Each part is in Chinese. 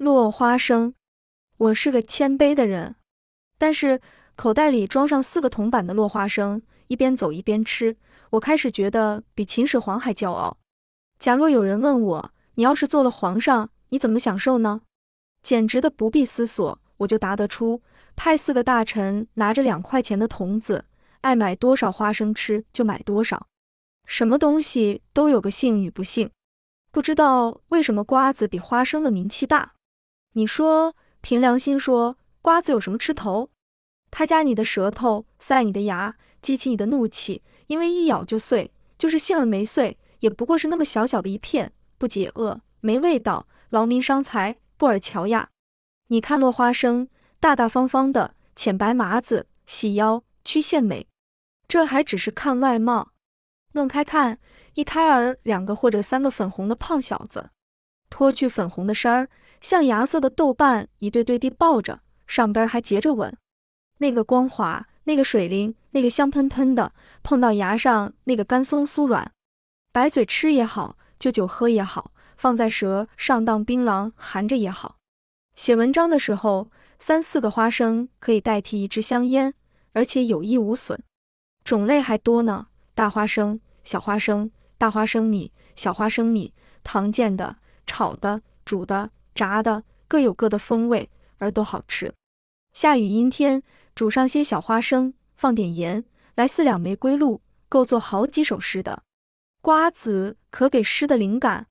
落花生。我是个谦卑的人，但是口袋里装上四个铜板的落花生，一边走一边吃，我开始觉得比秦始皇还骄傲。假若有人问我，你要是做了皇上，你怎么享受呢？简直的不必思索，我就答得出：派四个大臣拿着两块钱的铜子，爱买多少花生吃就买多少。什么东西都有个幸与不幸，不知道为什么瓜子比花生的名气大。你说？凭良心说，瓜子有什么吃头？它夹你的舌头，塞你的牙，激起你的怒气，因为一咬就碎。就是杏儿没碎，也不过是那么小小的一片，不解饿，没味道，劳民伤财，布尔乔亚。你看落花生，大大方方的，浅白麻子，细腰，曲线美。这还只是看外貌，弄开看，一胎儿，两个或者三个粉红的胖小子，脱去粉红的衫儿。象牙色的豆瓣一对对地抱着，上边还结着吻，那个光滑，那个水灵，那个香喷喷的，碰到牙上那个干松酥软，白嘴吃也好，就酒喝也好，放在舌上当槟榔含着也好。写文章的时候，三四个花生可以代替一支香烟，而且有益无损，种类还多呢，大花生、小花生、大花生米、小花生米，常见的、炒的、煮的。炸的各有各的风味，而都好吃。下雨阴天，煮上些小花生，放点盐，来四两玫瑰露，够做好几首诗的。瓜子可给诗的灵感。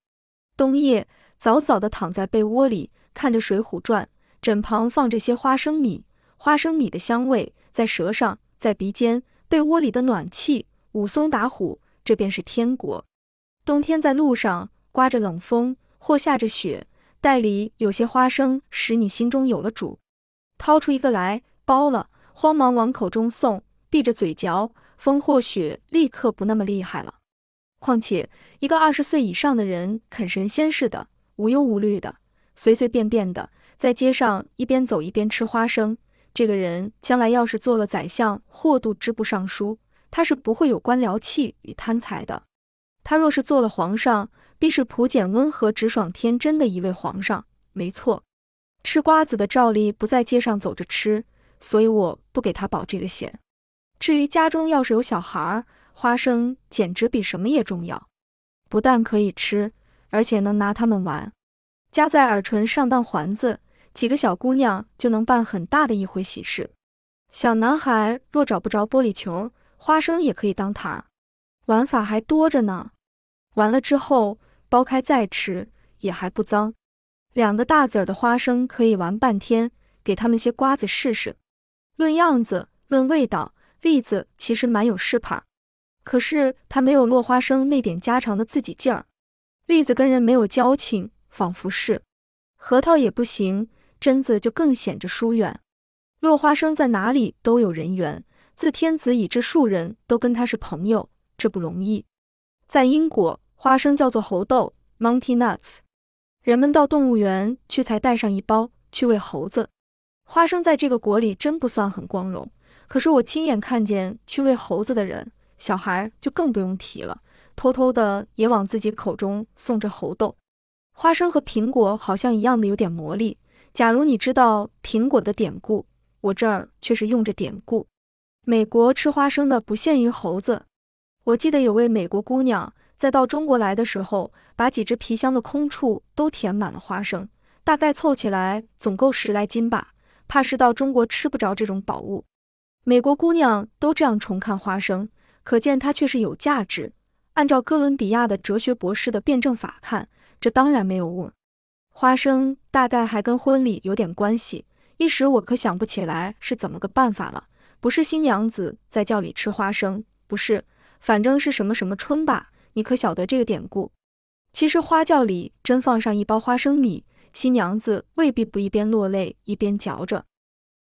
冬夜早早的躺在被窝里，看着《水浒传》，枕旁放着些花生米，花生米的香味在舌上，在鼻尖，被窝里的暖气，武松打虎，这便是天国。冬天在路上，刮着冷风，或下着雪。袋里有些花生，使你心中有了主。掏出一个来，剥了，慌忙往口中送，闭着嘴嚼。风或雪立刻不那么厉害了。况且一个二十岁以上的人，啃神仙似的，无忧无虑的，随随便便的，在街上一边走一边吃花生。这个人将来要是做了宰相或度支部尚书，他是不会有官僚气与贪财的。他若是做了皇上，必是朴简温和、直爽、天真的一位皇上。没错，吃瓜子的照例不在街上走着吃，所以我不给他保这个险。至于家中要是有小孩，花生简直比什么也重要，不但可以吃，而且能拿它们玩。夹在耳唇上当环子，几个小姑娘就能办很大的一回喜事。小男孩若找不着玻璃球，花生也可以当糖。玩法还多着呢。完了之后。剥开再吃也还不脏，两个大籽儿的花生可以玩半天，给他们些瓜子试试。论样子，论味道，栗子其实蛮有势派，可是它没有落花生那点家常的自己劲儿。栗子跟人没有交情，仿佛是核桃也不行，榛子就更显着疏远。落花生在哪里都有人缘，自天子以至庶人都跟他是朋友，这不容易。在英国。花生叫做猴豆 （Monkey Nuts），人们到动物园去才带上一包去喂猴子。花生在这个国里真不算很光荣，可是我亲眼看见去喂猴子的人，小孩就更不用提了，偷偷的也往自己口中送着猴豆。花生和苹果好像一样的有点魔力。假如你知道苹果的典故，我这儿却是用着典故。美国吃花生的不限于猴子，我记得有位美国姑娘。在到中国来的时候，把几只皮箱的空处都填满了花生，大概凑起来总够十来斤吧。怕是到中国吃不着这种宝物。美国姑娘都这样重看花生，可见它却是有价值。按照哥伦比亚的哲学博士的辩证法看，这当然没有误。花生大概还跟婚礼有点关系，一时我可想不起来是怎么个办法了。不是新娘子在轿里吃花生，不是，反正是什么什么春吧。你可晓得这个典故？其实花轿里真放上一包花生米，新娘子未必不一边落泪一边嚼着。